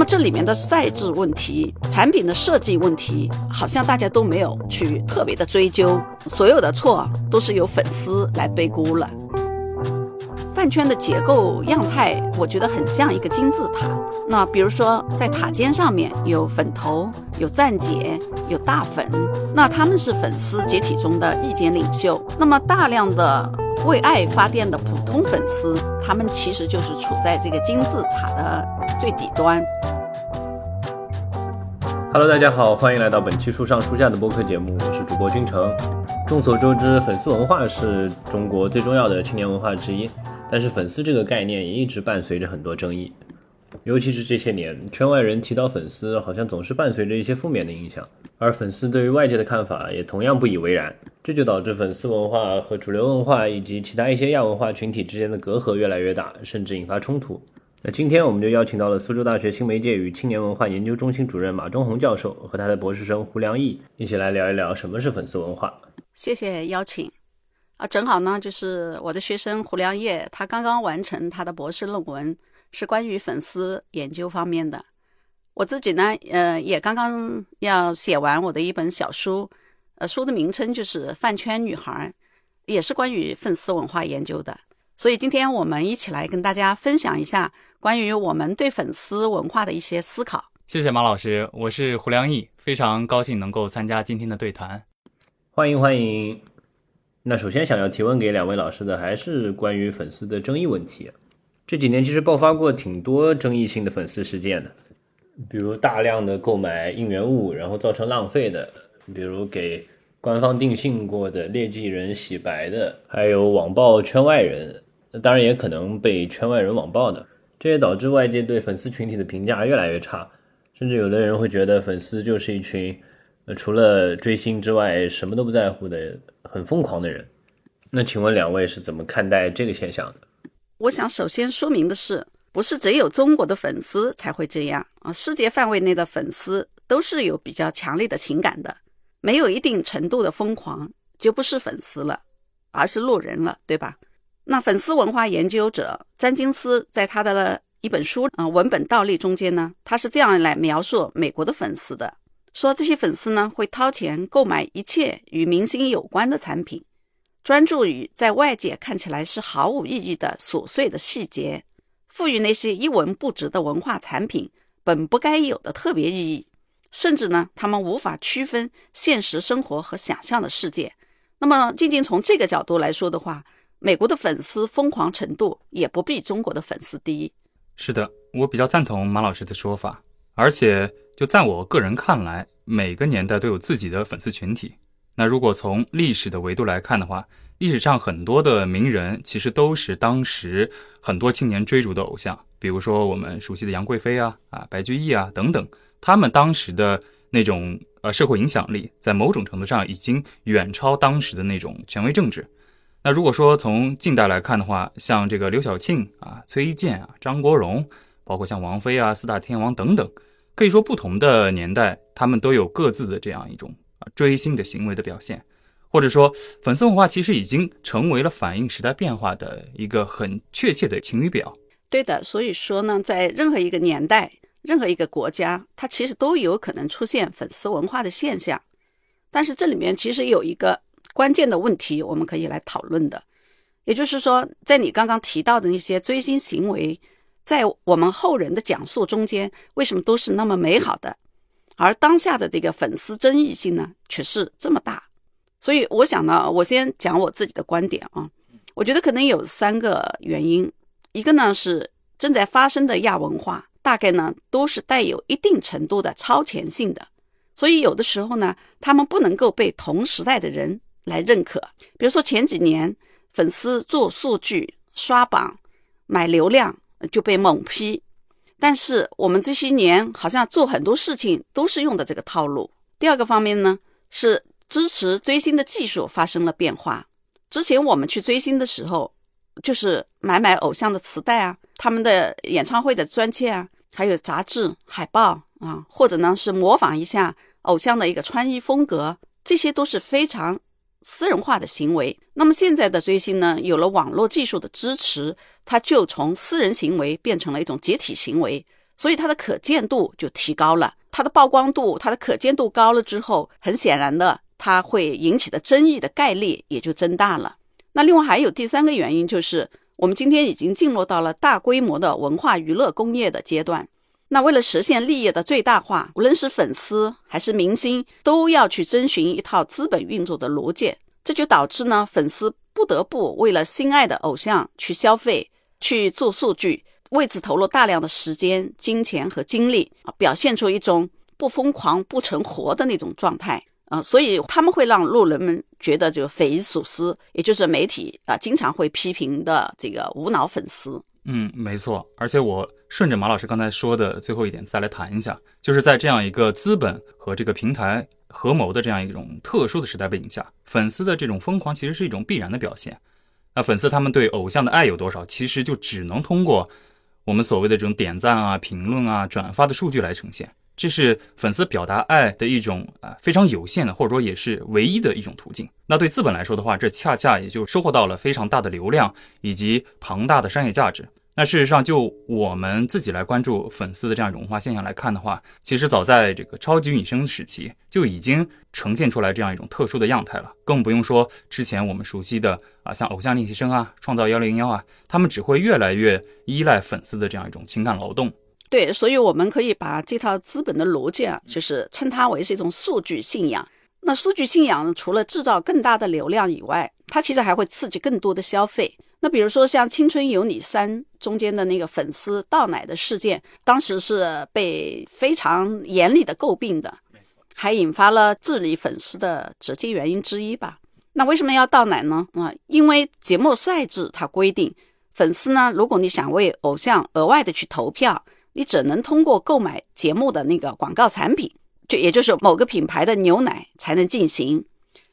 那么这里面的赛制问题、产品的设计问题，好像大家都没有去特别的追究，所有的错都是由粉丝来背锅了。饭圈的结构样态，我觉得很像一个金字塔。那比如说，在塔尖上面有粉头、有站姐、有大粉，那他们是粉丝解体中的意见领袖。那么大量的为爱发电的普通粉丝，他们其实就是处在这个金字塔的最底端。Hello，大家好，欢迎来到本期书上书下的播客节目，我是主播君成。众所周知，粉丝文化是中国最重要的青年文化之一。但是粉丝这个概念也一直伴随着很多争议，尤其是这些年，圈外人提到粉丝，好像总是伴随着一些负面的印象，而粉丝对于外界的看法也同样不以为然，这就导致粉丝文化和主流文化以及其他一些亚文化群体之间的隔阂越来越大，甚至引发冲突。那今天我们就邀请到了苏州大学新媒介与青年文化研究中心主任马忠红教授和他的博士生胡良义一起来聊一聊什么是粉丝文化。谢谢邀请。啊，正好呢，就是我的学生胡良业，他刚刚完成他的博士论文，是关于粉丝研究方面的。我自己呢，呃，也刚刚要写完我的一本小书，呃，书的名称就是《饭圈女孩》，也是关于粉丝文化研究的。所以今天我们一起来跟大家分享一下关于我们对粉丝文化的一些思考。谢谢马老师，我是胡良义，非常高兴能够参加今天的对谈。欢迎欢迎。那首先想要提问给两位老师的，还是关于粉丝的争议问题。这几年其实爆发过挺多争议性的粉丝事件的，比如大量的购买应援物，然后造成浪费的；比如给官方定性过的劣迹人洗白的，还有网暴圈外人，当然也可能被圈外人网暴的。这也导致外界对粉丝群体的评价越来越差，甚至有的人会觉得粉丝就是一群。除了追星之外，什么都不在乎的很疯狂的人，那请问两位是怎么看待这个现象的？我想首先说明的是，不是只有中国的粉丝才会这样啊，世界范围内的粉丝都是有比较强烈的情感的，没有一定程度的疯狂就不是粉丝了，而是路人了，对吧？那粉丝文化研究者詹金斯在他的一本书啊文本倒立中间呢，他是这样来描述美国的粉丝的。说这些粉丝呢会掏钱购买一切与明星有关的产品，专注于在外界看起来是毫无意义的琐碎的细节，赋予那些一文不值的文化产品本不该有的特别意义，甚至呢他们无法区分现实生活和想象的世界。那么仅仅从这个角度来说的话，美国的粉丝疯狂程度也不比中国的粉丝低。是的，我比较赞同马老师的说法，而且。就在我个人看来，每个年代都有自己的粉丝群体。那如果从历史的维度来看的话，历史上很多的名人其实都是当时很多青年追逐的偶像，比如说我们熟悉的杨贵妃啊、啊白居易啊等等，他们当时的那种呃社会影响力，在某种程度上已经远超当时的那种权威政治。那如果说从近代来看的话，像这个刘晓庆啊、崔健啊、张国荣，包括像王菲啊、四大天王等等。可以说，不同的年代，他们都有各自的这样一种啊追星的行为的表现，或者说，粉丝文化其实已经成为了反映时代变化的一个很确切的晴雨表。对的，所以说呢，在任何一个年代、任何一个国家，它其实都有可能出现粉丝文化的现象。但是这里面其实有一个关键的问题，我们可以来讨论的，也就是说，在你刚刚提到的那些追星行为。在我们后人的讲述中间，为什么都是那么美好的，而当下的这个粉丝争议性呢，却是这么大？所以我想呢，我先讲我自己的观点啊。我觉得可能有三个原因，一个呢是正在发生的亚文化，大概呢都是带有一定程度的超前性的，所以有的时候呢，他们不能够被同时代的人来认可。比如说前几年，粉丝做数据、刷榜、买流量。就被猛批，但是我们这些年好像做很多事情都是用的这个套路。第二个方面呢，是支持追星的技术发生了变化。之前我们去追星的时候，就是买买偶像的磁带啊，他们的演唱会的专辑啊，还有杂志海报啊，或者呢是模仿一下偶像的一个穿衣风格，这些都是非常。私人化的行为，那么现在的追星呢？有了网络技术的支持，它就从私人行为变成了一种集体行为。所以它的可见度就提高了，它的曝光度、它的可见度高了之后，很显然的，它会引起的争议的概率也就增大了。那另外还有第三个原因，就是我们今天已经进入到了大规模的文化娱乐工业的阶段。那为了实现利益的最大化，无论是粉丝还是明星，都要去遵循一套资本运作的逻辑。这就导致呢，粉丝不得不为了心爱的偶像去消费、去做数据，为此投入大量的时间、金钱和精力啊，表现出一种不疯狂不成活的那种状态啊。所以他们会让路人们觉得就匪夷所思，也就是媒体啊经常会批评的这个无脑粉丝。嗯，没错。而且我顺着马老师刚才说的最后一点再来谈一下，就是在这样一个资本和这个平台合谋的这样一种特殊的时代背景下，粉丝的这种疯狂其实是一种必然的表现。那粉丝他们对偶像的爱有多少，其实就只能通过我们所谓的这种点赞啊、评论啊、转发的数据来呈现。这是粉丝表达爱的一种啊非常有限的，或者说也是唯一的一种途径。那对资本来说的话，这恰恰也就收获到了非常大的流量以及庞大的商业价值。那事实上，就我们自己来关注粉丝的这样一种文化现象来看的话，其实早在这个超级女声时期就已经呈现出来这样一种特殊的样态了。更不用说之前我们熟悉的啊，像偶像练习生啊、创造幺零幺啊，他们只会越来越依赖粉丝的这样一种情感劳动。对，所以我们可以把这套资本的逻辑啊，就是称它为是一种数据信仰。那数据信仰除了制造更大的流量以外，它其实还会刺激更多的消费。那比如说像《青春有你三》中间的那个粉丝倒奶的事件，当时是被非常严厉的诟病的，还引发了治理粉丝的直接原因之一吧。那为什么要倒奶呢？啊，因为节目赛制它规定，粉丝呢，如果你想为偶像额外的去投票。你只能通过购买节目的那个广告产品，就也就是某个品牌的牛奶才能进行。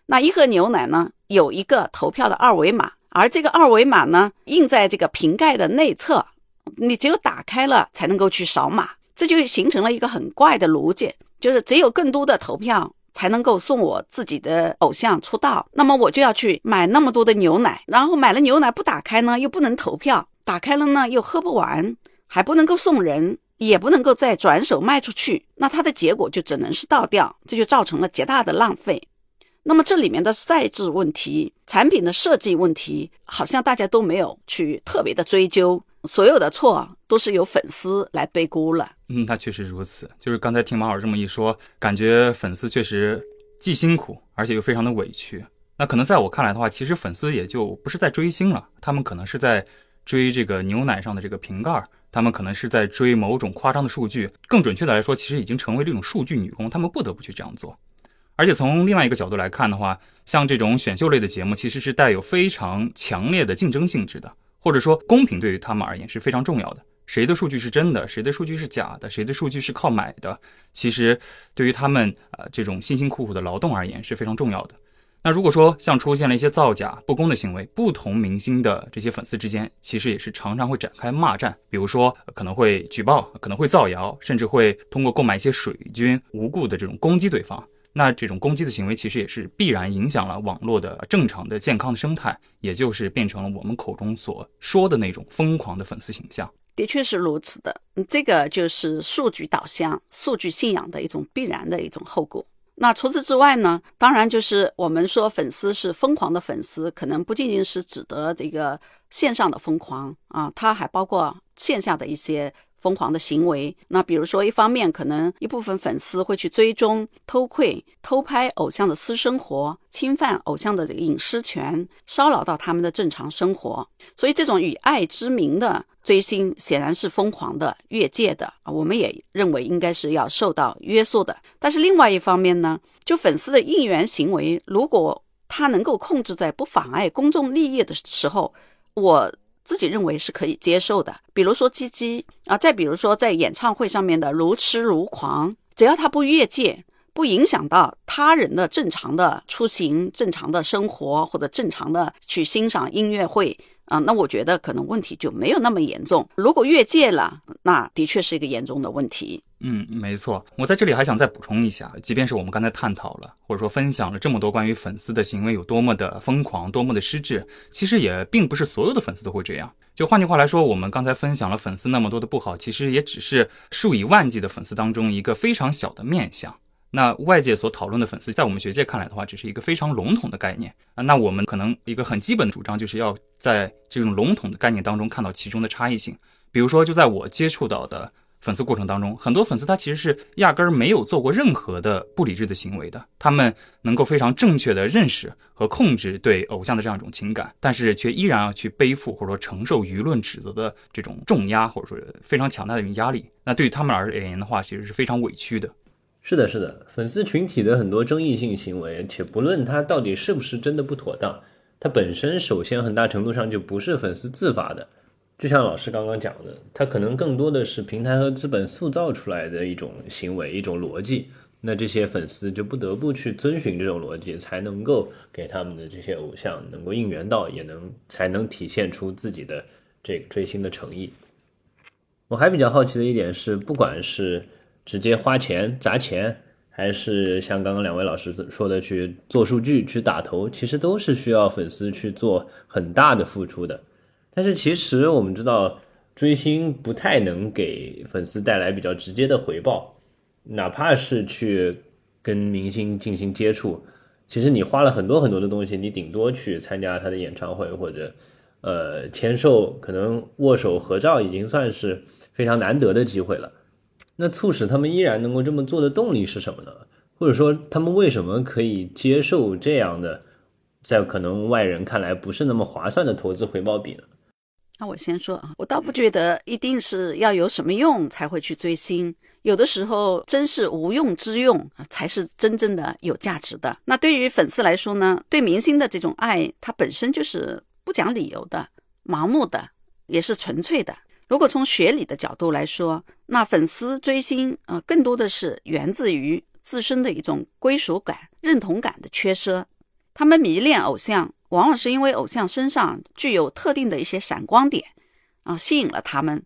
那一盒牛奶呢，有一个投票的二维码，而这个二维码呢，印在这个瓶盖的内侧，你只有打开了才能够去扫码。这就形成了一个很怪的逻辑，就是只有更多的投票才能够送我自己的偶像出道。那么我就要去买那么多的牛奶，然后买了牛奶不打开呢，又不能投票；打开了呢，又喝不完。还不能够送人，也不能够再转手卖出去，那它的结果就只能是倒掉，这就造成了极大的浪费。那么这里面的赛制问题、产品的设计问题，好像大家都没有去特别的追究，所有的错都是由粉丝来背锅了。嗯，那确实如此。就是刚才听马老师这么一说，感觉粉丝确实既辛苦，而且又非常的委屈。那可能在我看来的话，其实粉丝也就不是在追星了，他们可能是在追这个牛奶上的这个瓶盖。他们可能是在追某种夸张的数据，更准确的来说，其实已经成为这种数据女工，他们不得不去这样做。而且从另外一个角度来看的话，像这种选秀类的节目，其实是带有非常强烈的竞争性质的，或者说公平对于他们而言是非常重要的。谁的数据是真的，谁的数据是假的，谁的数据是靠买的，其实对于他们呃这种辛辛苦苦的劳动而言是非常重要的。那如果说像出现了一些造假、不公的行为，不同明星的这些粉丝之间，其实也是常常会展开骂战，比如说可能会举报，可能会造谣，甚至会通过购买一些水军，无故的这种攻击对方。那这种攻击的行为，其实也是必然影响了网络的正常的健康的生态，也就是变成了我们口中所说的那种疯狂的粉丝形象。的确是如此的，这个就是数据导向、数据信仰的一种必然的一种后果。那除此之外呢？当然，就是我们说粉丝是疯狂的粉丝，可能不仅仅是指的这个线上的疯狂啊，它还包括线下的一些。疯狂的行为，那比如说，一方面可能一部分粉丝会去追踪、偷窥、偷拍偶像的私生活，侵犯偶像的这个隐私权，骚扰到他们的正常生活。所以，这种以爱之名的追星显然是疯狂的、越界的啊！我们也认为应该是要受到约束的。但是，另外一方面呢，就粉丝的应援行为，如果他能够控制在不妨碍公众利益的时候，我。自己认为是可以接受的，比如说鸡鸡啊，再比如说在演唱会上面的如痴如狂，只要他不越界，不影响到他人的正常的出行、正常的生活或者正常的去欣赏音乐会啊，那我觉得可能问题就没有那么严重。如果越界了，那的确是一个严重的问题。嗯，没错。我在这里还想再补充一下，即便是我们刚才探讨了或者说分享了这么多关于粉丝的行为有多么的疯狂、多么的失智，其实也并不是所有的粉丝都会这样。就换句话来说，我们刚才分享了粉丝那么多的不好，其实也只是数以万计的粉丝当中一个非常小的面相。那外界所讨论的粉丝，在我们学界看来的话，只是一个非常笼统的概念啊。那我们可能一个很基本的主张，就是要在这种笼统的概念当中看到其中的差异性。比如说，就在我接触到的。粉丝过程当中，很多粉丝他其实是压根儿没有做过任何的不理智的行为的，他们能够非常正确的认识和控制对偶像的这样一种情感，但是却依然要去背负或者说承受舆论指责的这种重压，或者说非常强大的一种压力。那对于他们而言的话，其实是非常委屈的。是的，是的，粉丝群体的很多争议性行为，且不论他到底是不是真的不妥当，它本身首先很大程度上就不是粉丝自发的。就像老师刚刚讲的，它可能更多的是平台和资本塑造出来的一种行为、一种逻辑。那这些粉丝就不得不去遵循这种逻辑，才能够给他们的这些偶像能够应援到，也能才能体现出自己的这个追星的诚意。我还比较好奇的一点是，不管是直接花钱砸钱，还是像刚刚两位老师说的去做数据、去打头，其实都是需要粉丝去做很大的付出的。但是其实我们知道，追星不太能给粉丝带来比较直接的回报，哪怕是去跟明星进行接触，其实你花了很多很多的东西，你顶多去参加他的演唱会或者，呃，签售，可能握手合照已经算是非常难得的机会了。那促使他们依然能够这么做的动力是什么呢？或者说他们为什么可以接受这样的，在可能外人看来不是那么划算的投资回报比呢？那我先说啊，我倒不觉得一定是要有什么用才会去追星，有的时候真是无用之用才是真正的有价值的。那对于粉丝来说呢，对明星的这种爱，它本身就是不讲理由的、盲目的，也是纯粹的。如果从学理的角度来说，那粉丝追星啊，更多的是源自于自身的一种归属感、认同感的缺失，他们迷恋偶像。往往是因为偶像身上具有特定的一些闪光点，啊，吸引了他们。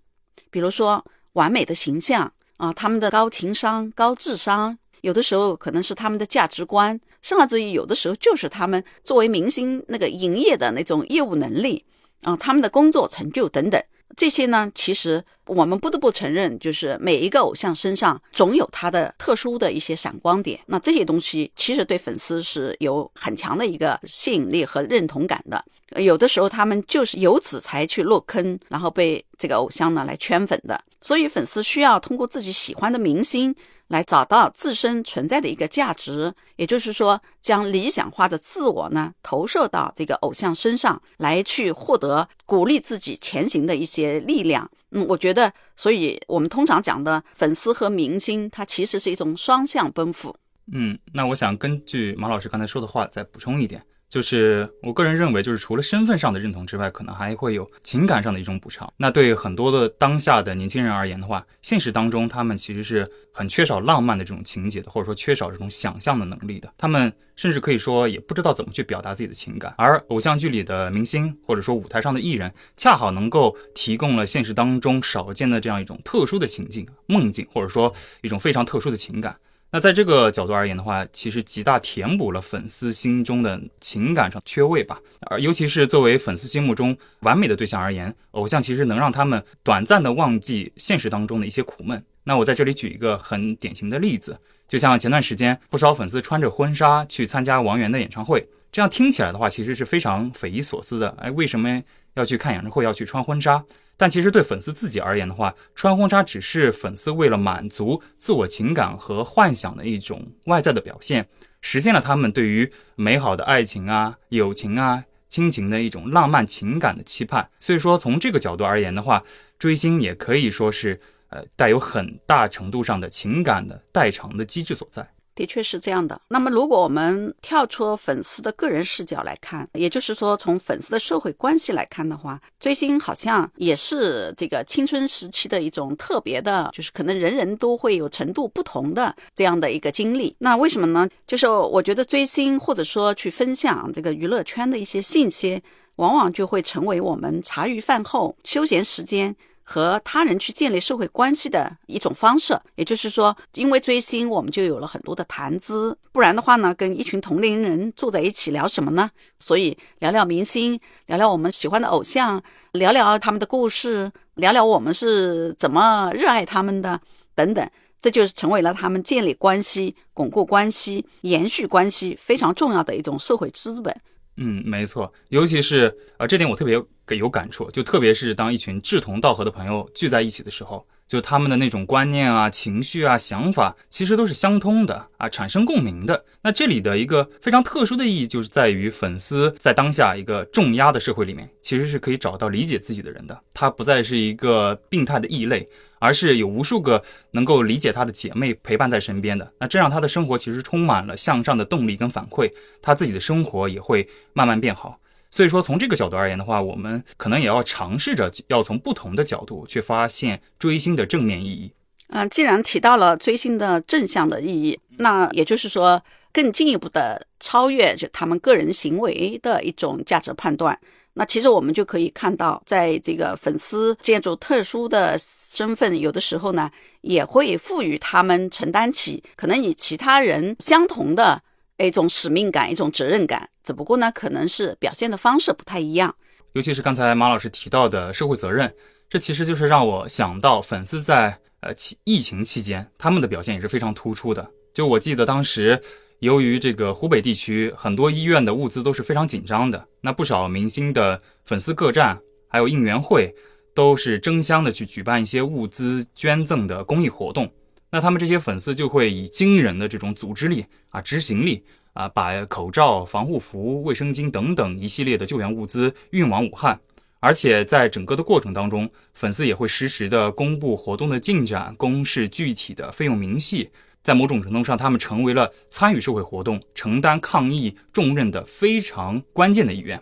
比如说完美的形象啊，他们的高情商、高智商，有的时候可能是他们的价值观，甚至于有的时候就是他们作为明星那个营业的那种业务能力啊，他们的工作成就等等。这些呢，其实我们不得不承认，就是每一个偶像身上总有他的特殊的一些闪光点。那这些东西其实对粉丝是有很强的一个吸引力和认同感的。有的时候他们就是由此才去落坑，然后被这个偶像呢来圈粉的。所以粉丝需要通过自己喜欢的明星。来找到自身存在的一个价值，也就是说，将理想化的自我呢投射到这个偶像身上，来去获得鼓励自己前行的一些力量。嗯，我觉得，所以我们通常讲的粉丝和明星，它其实是一种双向奔赴。嗯，那我想根据马老师刚才说的话，再补充一点。就是我个人认为，就是除了身份上的认同之外，可能还会有情感上的一种补偿。那对很多的当下的年轻人而言的话，现实当中他们其实是很缺少浪漫的这种情节的，或者说缺少这种想象的能力的。他们甚至可以说也不知道怎么去表达自己的情感。而偶像剧里的明星，或者说舞台上的艺人，恰好能够提供了现实当中少见的这样一种特殊的情境、梦境，或者说一种非常特殊的情感。那在这个角度而言的话，其实极大填补了粉丝心中的情感上缺位吧。而尤其是作为粉丝心目中完美的对象而言，偶像其实能让他们短暂的忘记现实当中的一些苦闷。那我在这里举一个很典型的例子，就像前段时间不少粉丝穿着婚纱去参加王源的演唱会，这样听起来的话，其实是非常匪夷所思的。哎，为什么要去看演唱会要去穿婚纱？但其实对粉丝自己而言的话，穿婚纱只是粉丝为了满足自我情感和幻想的一种外在的表现，实现了他们对于美好的爱情啊、友情啊、亲情的一种浪漫情感的期盼。所以说，从这个角度而言的话，追星也可以说是呃带有很大程度上的情感的代偿的机制所在。的确是这样的。那么，如果我们跳出粉丝的个人视角来看，也就是说，从粉丝的社会关系来看的话，追星好像也是这个青春时期的一种特别的，就是可能人人都会有程度不同的这样的一个经历。那为什么呢？就是我觉得追星或者说去分享这个娱乐圈的一些信息，往往就会成为我们茶余饭后休闲时间和他人去建立社会关系的一种方式。也就是说，因为追星，我们就有了很多的谈资。不然的话呢，跟一群同龄人坐在一起聊什么呢？所以聊聊明星，聊聊我们喜欢的偶像，聊聊他们的故事，聊聊我们是怎么热爱他们的，等等。这就是成为了他们建立关系、巩固关系、延续关系非常重要的一种社会资本。嗯，没错，尤其是呃，这点我特别有感触，就特别是当一群志同道合的朋友聚在一起的时候，就他们的那种观念啊、情绪啊、想法，其实都是相通的啊，产生共鸣的。那这里的一个非常特殊的意义，就是在于粉丝在当下一个重压的社会里面，其实是可以找到理解自己的人的，他不再是一个病态的异类。而是有无数个能够理解他的姐妹陪伴在身边的，那这让他的生活其实充满了向上的动力跟反馈，他自己的生活也会慢慢变好。所以说，从这个角度而言的话，我们可能也要尝试着要从不同的角度去发现追星的正面意义。嗯，既然提到了追星的正向的意义，那也就是说，更进一步的超越就他们个人行为的一种价值判断。那其实我们就可以看到，在这个粉丝建筑特殊的身份，有的时候呢，也会赋予他们承担起可能与其他人相同的一种使命感、一种责任感。只不过呢，可能是表现的方式不太一样。尤其是刚才马老师提到的社会责任，这其实就是让我想到粉丝在呃期疫情期间他们的表现也是非常突出的。就我记得当时。由于这个湖北地区很多医院的物资都是非常紧张的，那不少明星的粉丝各站还有应援会，都是争相的去举办一些物资捐赠的公益活动。那他们这些粉丝就会以惊人的这种组织力啊、执行力啊，把口罩、防护服、卫生巾等等一系列的救援物资运往武汉。而且在整个的过程当中，粉丝也会实时的公布活动的进展、公示具体的费用明细。在某种程度上，他们成为了参与社会活动、承担抗疫重任的非常关键的一员。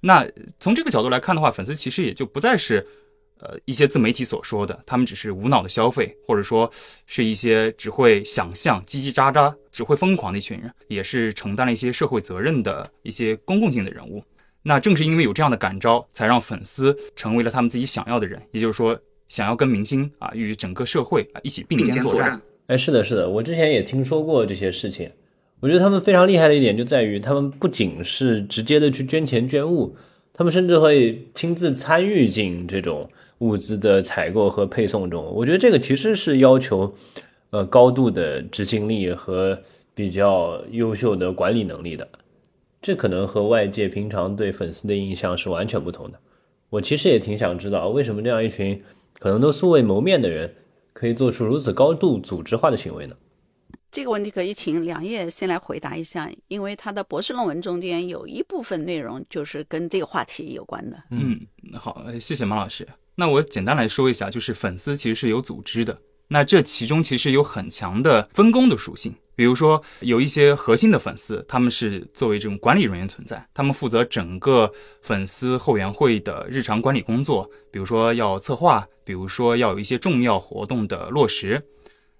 那从这个角度来看的话，粉丝其实也就不再是，呃，一些自媒体所说的他们只是无脑的消费，或者说是一些只会想象、叽叽喳喳、只会疯狂的一群人，也是承担了一些社会责任的一些公共性的人物。那正是因为有这样的感召，才让粉丝成为了他们自己想要的人，也就是说，想要跟明星啊与整个社会啊一起并肩作战。哎，是的，是的，我之前也听说过这些事情。我觉得他们非常厉害的一点就在于，他们不仅是直接的去捐钱捐物，他们甚至会亲自参与进这种物资的采购和配送中。我觉得这个其实是要求，呃，高度的执行力和比较优秀的管理能力的。这可能和外界平常对粉丝的印象是完全不同的。我其实也挺想知道，为什么这样一群可能都素未谋面的人。可以做出如此高度组织化的行为呢？这个问题可以请梁烨先来回答一下，因为他的博士论文中间有一部分内容就是跟这个话题有关的。嗯，好，谢谢马老师。那我简单来说一下，就是粉丝其实是有组织的，那这其中其实有很强的分工的属性。比如说，有一些核心的粉丝，他们是作为这种管理人员存在，他们负责整个粉丝后援会的日常管理工作，比如说要策划，比如说要有一些重要活动的落实。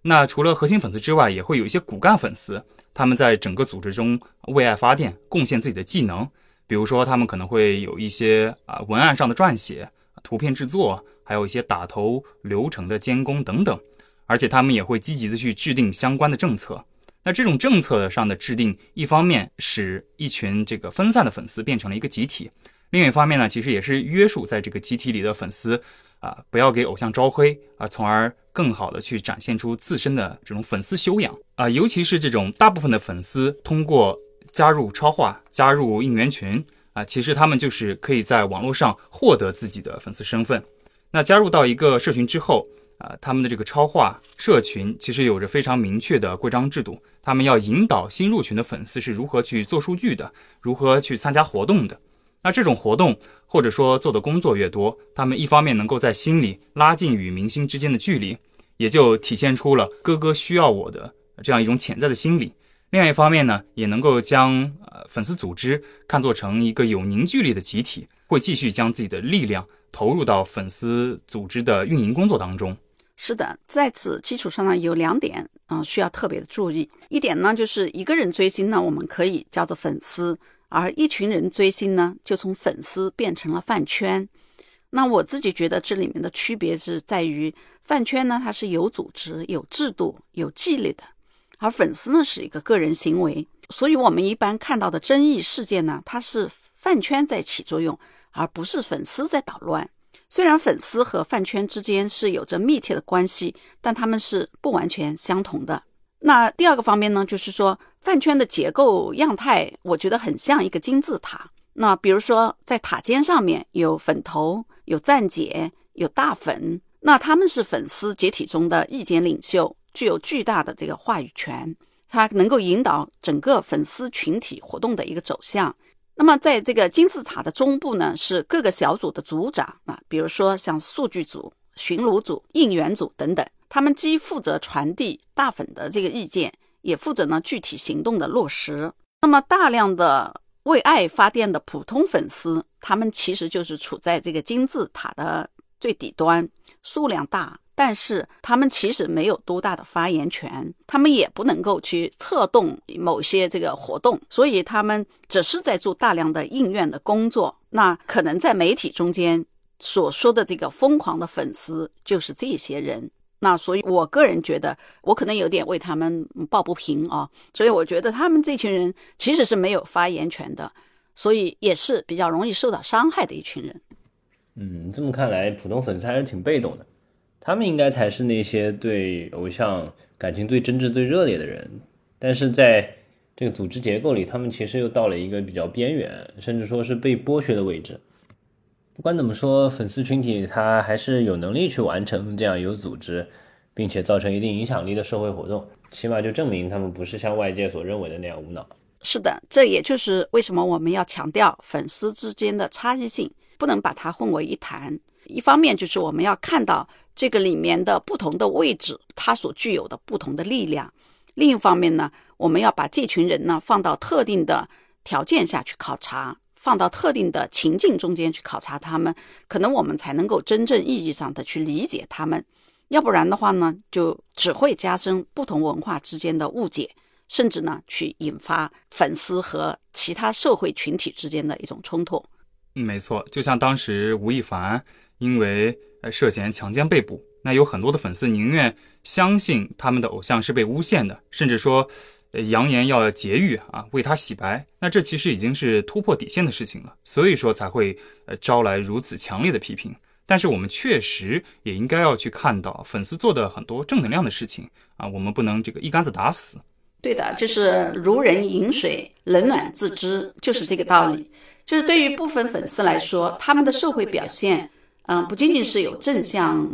那除了核心粉丝之外，也会有一些骨干粉丝，他们在整个组织中为爱发电，贡献自己的技能。比如说，他们可能会有一些啊文案上的撰写、图片制作，还有一些打头流程的监工等等。而且他们也会积极的去制定相关的政策。那这种政策上的制定，一方面使一群这个分散的粉丝变成了一个集体，另一方面呢，其实也是约束在这个集体里的粉丝啊，不要给偶像招黑啊，从而更好的去展现出自身的这种粉丝修养啊。尤其是这种大部分的粉丝通过加入超话、加入应援群啊，其实他们就是可以在网络上获得自己的粉丝身份。那加入到一个社群之后。啊，他们的这个超话社群其实有着非常明确的规章制度，他们要引导新入群的粉丝是如何去做数据的，如何去参加活动的。那这种活动或者说做的工作越多，他们一方面能够在心里拉近与明星之间的距离，也就体现出了哥哥需要我的这样一种潜在的心理；另外一方面呢，也能够将呃粉丝组织看作成一个有凝聚力的集体，会继续将自己的力量投入到粉丝组织的运营工作当中。是的，在此基础上呢，有两点啊需要特别的注意。一点呢，就是一个人追星呢，我们可以叫做粉丝；而一群人追星呢，就从粉丝变成了饭圈。那我自己觉得这里面的区别是在于，饭圈呢它是有组织、有制度、有纪律的，而粉丝呢是一个个人行为。所以，我们一般看到的争议事件呢，它是饭圈在起作用，而不是粉丝在捣乱。虽然粉丝和饭圈之间是有着密切的关系，但他们是不完全相同的。那第二个方面呢，就是说饭圈的结构样态，我觉得很像一个金字塔。那比如说，在塔尖上面有粉头、有站姐、有大粉，那他们是粉丝解体中的意见领袖，具有巨大的这个话语权，它能够引导整个粉丝群体活动的一个走向。那么，在这个金字塔的中部呢，是各个小组的组长啊，比如说像数据组、巡逻组、应援组等等。他们既负责传递大粉的这个意见，也负责呢具体行动的落实。那么大量的为爱发电的普通粉丝，他们其实就是处在这个金字塔的最底端，数量大，但是他们其实没有多大的发言权，他们也不能够去策动某些这个活动，所以他们只是在做大量的应援的工作。那可能在媒体中间所说的这个疯狂的粉丝，就是这些人。那所以，我个人觉得，我可能有点为他们抱不平啊。所以，我觉得他们这群人其实是没有发言权的，所以也是比较容易受到伤害的一群人。嗯，这么看来，普通粉丝还是挺被动的。他们应该才是那些对偶像感情最真挚、最热烈的人。但是，在这个组织结构里，他们其实又到了一个比较边缘，甚至说是被剥削的位置。不管怎么说，粉丝群体他还是有能力去完成这样有组织，并且造成一定影响力的社会活动，起码就证明他们不是像外界所认为的那样无脑。是的，这也就是为什么我们要强调粉丝之间的差异性，不能把它混为一谈。一方面就是我们要看到这个里面的不同的位置，它所具有的不同的力量；另一方面呢，我们要把这群人呢放到特定的条件下去考察。放到特定的情境中间去考察他们，可能我们才能够真正意义上的去理解他们。要不然的话呢，就只会加深不同文化之间的误解，甚至呢，去引发粉丝和其他社会群体之间的一种冲突。没错，就像当时吴亦凡因为涉嫌强奸被捕，那有很多的粉丝宁愿相信他们的偶像是被诬陷的，甚至说。扬言要劫狱啊，为他洗白，那这其实已经是突破底线的事情了，所以说才会呃招来如此强烈的批评。但是我们确实也应该要去看到粉丝做的很多正能量的事情啊，我们不能这个一竿子打死。对的，就是如人饮水，冷暖自知，就是这个道理。就是对于部分粉丝来说，他们的社会表现，嗯，不仅仅是有正向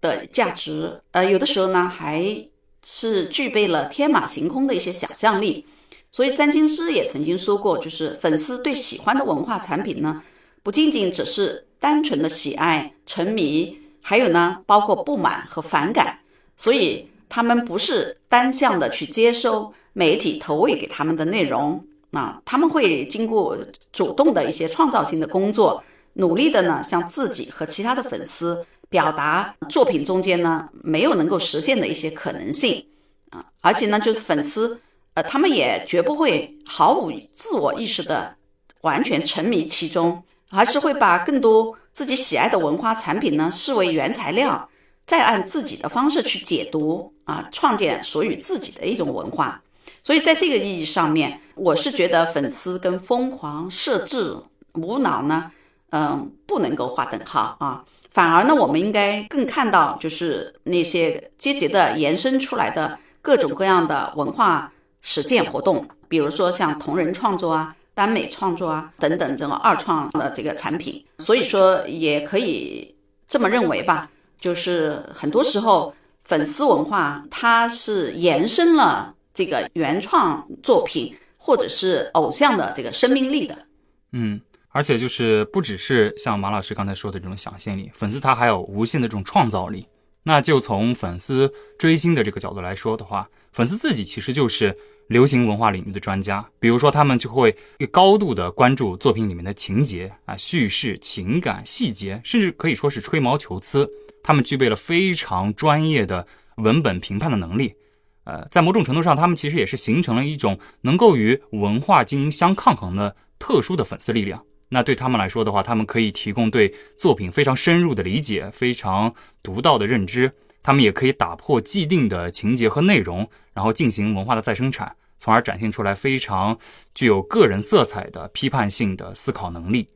的价值，呃，有的时候呢还。是具备了天马行空的一些想象力，所以詹金斯也曾经说过，就是粉丝对喜欢的文化产品呢，不仅仅只是单纯的喜爱、沉迷，还有呢，包括不满和反感。所以他们不是单向的去接收媒体投喂给他们的内容啊，他们会经过主动的一些创造性的工作，努力的呢，向自己和其他的粉丝。表达作品中间呢没有能够实现的一些可能性啊，而且呢就是粉丝呃他们也绝不会毫无自我意识的完全沉迷其中，而是会把更多自己喜爱的文化产品呢视为原材料，再按自己的方式去解读啊，创建属于自己的一种文化。所以在这个意义上面，我是觉得粉丝跟疯狂、设置、无脑呢，嗯，不能够划等号啊。反而呢，我们应该更看到，就是那些积极的延伸出来的各种各样的文化实践活动，比如说像同人创作啊、耽美创作啊等等这种二创的这个产品。所以说，也可以这么认为吧，就是很多时候粉丝文化它是延伸了这个原创作品或者是偶像的这个生命力的。嗯。而且就是不只是像马老师刚才说的这种想象力，粉丝他还有无限的这种创造力。那就从粉丝追星的这个角度来说的话，粉丝自己其实就是流行文化领域的专家。比如说，他们就会高度的关注作品里面的情节啊、叙事、情感细节，甚至可以说是吹毛求疵。他们具备了非常专业的文本评判的能力。呃，在某种程度上，他们其实也是形成了一种能够与文化精英相抗衡的特殊的粉丝力量。那对他们来说的话，他们可以提供对作品非常深入的理解、非常独到的认知。他们也可以打破既定的情节和内容，然后进行文化的再生产，从而展现出来非常具有个人色彩的批判性的思考能力。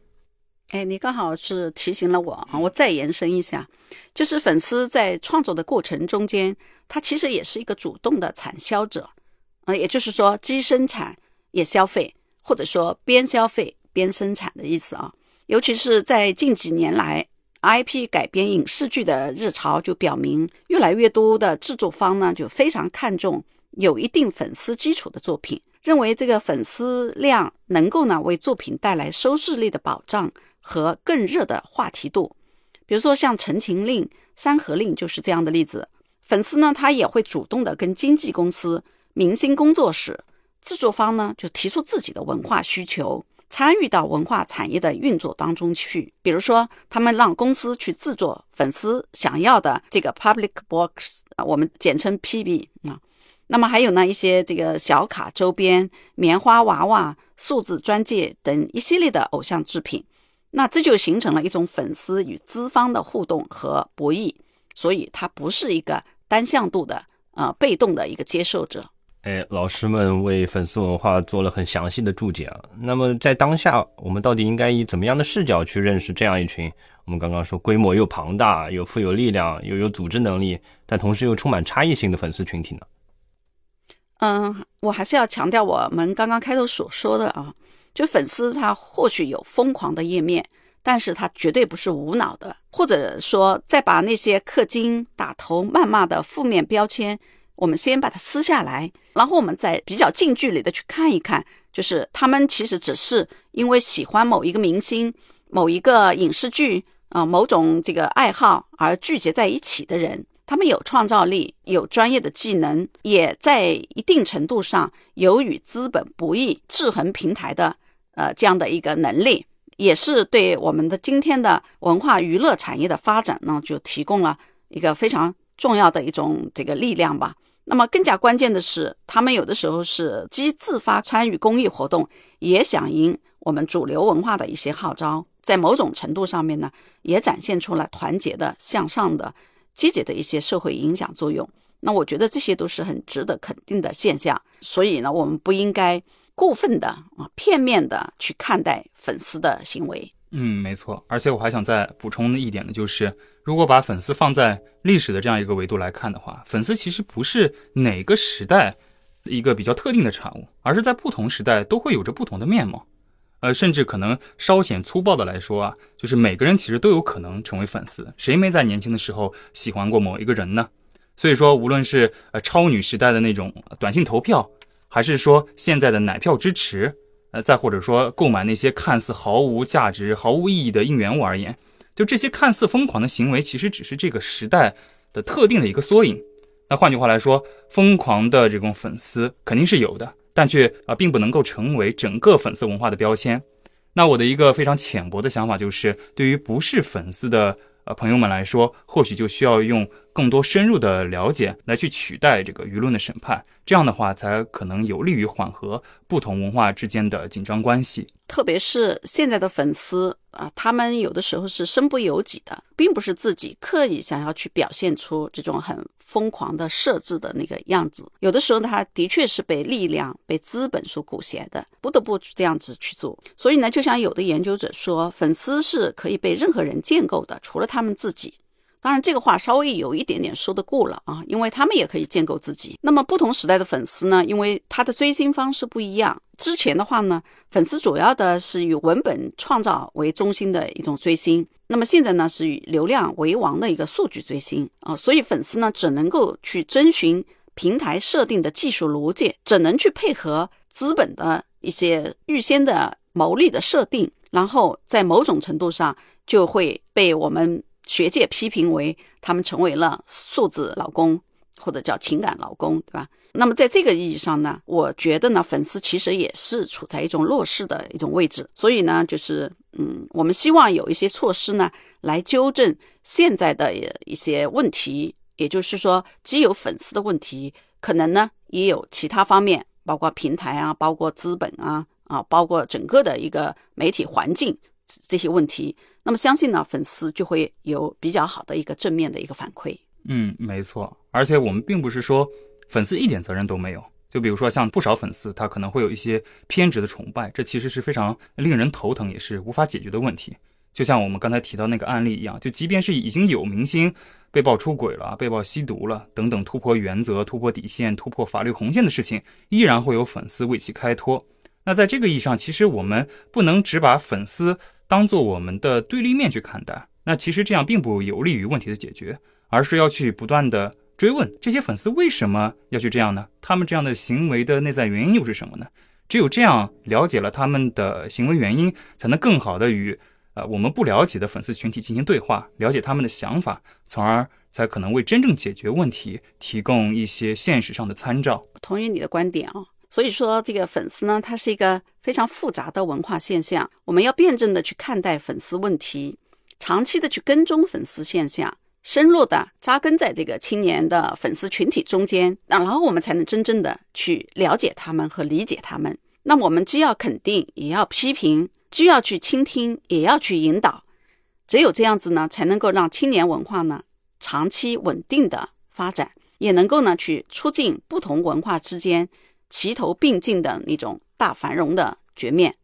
哎，你刚好是提醒了我啊！我再延伸一下，就是粉丝在创作的过程中间，他其实也是一个主动的产销者，啊，也就是说既生产也消费，或者说边消费边生产的意思啊。尤其是在近几年来。IP 改编影视剧的热潮就表明，越来越多的制作方呢就非常看重有一定粉丝基础的作品，认为这个粉丝量能够呢为作品带来收视率的保障和更热的话题度。比如说像《陈情令》《山河令》就是这样的例子。粉丝呢他也会主动的跟经纪公司、明星工作室、制作方呢就提出自己的文化需求。参与到文化产业的运作当中去，比如说，他们让公司去制作粉丝想要的这个 public box 啊，我们简称 PB 啊。那么还有呢，一些这个小卡周边、棉花娃娃、数字钻戒等一系列的偶像制品。那这就形成了一种粉丝与资方的互动和博弈，所以它不是一个单向度的呃被动的一个接受者。哎，老师们为粉丝文化做了很详细的注解啊。那么在当下，我们到底应该以怎么样的视角去认识这样一群我们刚刚说规模又庞大、又富有力量、又有组织能力，但同时又充满差异性的粉丝群体呢？嗯，我还是要强调我们刚刚开头所说的啊，就粉丝他或许有疯狂的页面，但是他绝对不是无脑的，或者说再把那些氪金、打头、谩骂的负面标签。我们先把它撕下来，然后我们再比较近距离的去看一看，就是他们其实只是因为喜欢某一个明星、某一个影视剧啊、某种这个爱好而聚集在一起的人。他们有创造力，有专业的技能，也在一定程度上有与资本博弈、制衡平台的呃这样的一个能力，也是对我们的今天的文化娱乐产业的发展呢，就提供了一个非常重要的一种这个力量吧。那么更加关键的是，他们有的时候是既自发参与公益活动，也响应我们主流文化的一些号召，在某种程度上面呢，也展现出了团结的、向上的、积极的一些社会影响作用。那我觉得这些都是很值得肯定的现象。所以呢，我们不应该过分的啊、片面的去看待粉丝的行为。嗯，没错。而且我还想再补充的一点呢，就是如果把粉丝放在历史的这样一个维度来看的话，粉丝其实不是哪个时代一个比较特定的产物，而是在不同时代都会有着不同的面貌。呃，甚至可能稍显粗暴的来说啊，就是每个人其实都有可能成为粉丝。谁没在年轻的时候喜欢过某一个人呢？所以说，无论是呃超女时代的那种短信投票，还是说现在的奶票支持。呃，再或者说购买那些看似毫无价值、毫无意义的应援物而言，就这些看似疯狂的行为，其实只是这个时代的特定的一个缩影。那换句话来说，疯狂的这种粉丝肯定是有的，但却啊并不能够成为整个粉丝文化的标签。那我的一个非常浅薄的想法就是，对于不是粉丝的呃朋友们来说，或许就需要用更多深入的了解来去取代这个舆论的审判。这样的话，才可能有利于缓和不同文化之间的紧张关系。特别是现在的粉丝啊，他们有的时候是身不由己的，并不是自己刻意想要去表现出这种很疯狂的设置的那个样子。有的时候，他的确是被力量、被资本所裹挟的，不得不这样子去做。所以呢，就像有的研究者说，粉丝是可以被任何人建构的，除了他们自己。当然，这个话稍微有一点点说得过了啊，因为他们也可以建构自己。那么，不同时代的粉丝呢，因为他的追星方式不一样。之前的话呢，粉丝主要的是以文本创造为中心的一种追星，那么现在呢，是以流量为王的一个数据追星啊。所以，粉丝呢，只能够去遵循平台设定的技术逻辑，只能去配合资本的一些预先的牟利的设定，然后在某种程度上就会被我们。学界批评为他们成为了数字老公，或者叫情感老公，对吧？那么在这个意义上呢，我觉得呢，粉丝其实也是处在一种弱势的一种位置。所以呢，就是嗯，我们希望有一些措施呢，来纠正现在的一些问题。也就是说，既有粉丝的问题，可能呢也有其他方面，包括平台啊，包括资本啊。啊，包括整个的一个媒体环境这些问题，那么相信呢，粉丝就会有比较好的一个正面的一个反馈。嗯，没错。而且我们并不是说粉丝一点责任都没有。就比如说，像不少粉丝，他可能会有一些偏执的崇拜，这其实是非常令人头疼，也是无法解决的问题。就像我们刚才提到那个案例一样，就即便是已经有明星被曝出轨了、被曝吸毒了等等突破原则、突破底线、突破法律红线的事情，依然会有粉丝为其开脱。那在这个意义上，其实我们不能只把粉丝当做我们的对立面去看待，那其实这样并不有利于问题的解决，而是要去不断的。追问这些粉丝为什么要去这样呢？他们这样的行为的内在原因又是什么呢？只有这样了解了他们的行为原因，才能更好的与呃我们不了解的粉丝群体进行对话，了解他们的想法，从而才可能为真正解决问题提供一些现实上的参照。同意你的观点啊，所以说这个粉丝呢，它是一个非常复杂的文化现象，我们要辩证的去看待粉丝问题，长期的去跟踪粉丝现象。深入的扎根在这个青年的粉丝群体中间，那然后我们才能真正的去了解他们和理解他们。那我们既要肯定，也要批评；既要去倾听，也要去引导。只有这样子呢，才能够让青年文化呢长期稳定的发展，也能够呢去促进不同文化之间齐头并进的那种大繁荣的局面。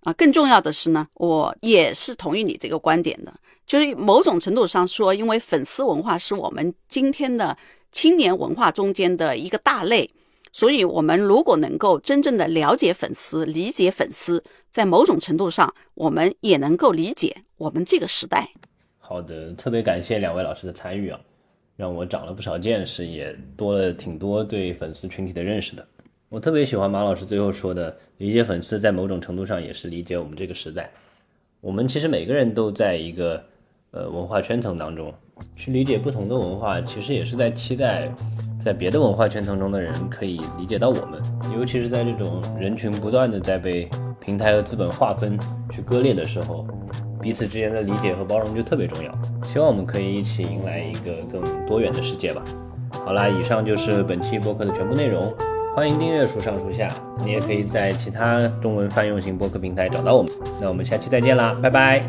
啊，更重要的是呢，我也是同意你这个观点的。就是某种程度上说，因为粉丝文化是我们今天的青年文化中间的一个大类，所以我们如果能够真正的了解粉丝、理解粉丝，在某种程度上，我们也能够理解我们这个时代。好的，特别感谢两位老师的参与啊，让我长了不少见识，也多了挺多对粉丝群体的认识的。我特别喜欢马老师最后说的，理解粉丝在某种程度上也是理解我们这个时代。我们其实每个人都在一个。呃，文化圈层当中去理解不同的文化，其实也是在期待，在别的文化圈层中的人可以理解到我们。尤其是在这种人群不断的在被平台和资本划分、去割裂的时候，彼此之间的理解和包容就特别重要。希望我们可以一起迎来一个更多元的世界吧。好啦，以上就是本期播客的全部内容。欢迎订阅书上书下，你也可以在其他中文泛用型播客平台找到我们。那我们下期再见啦，拜拜。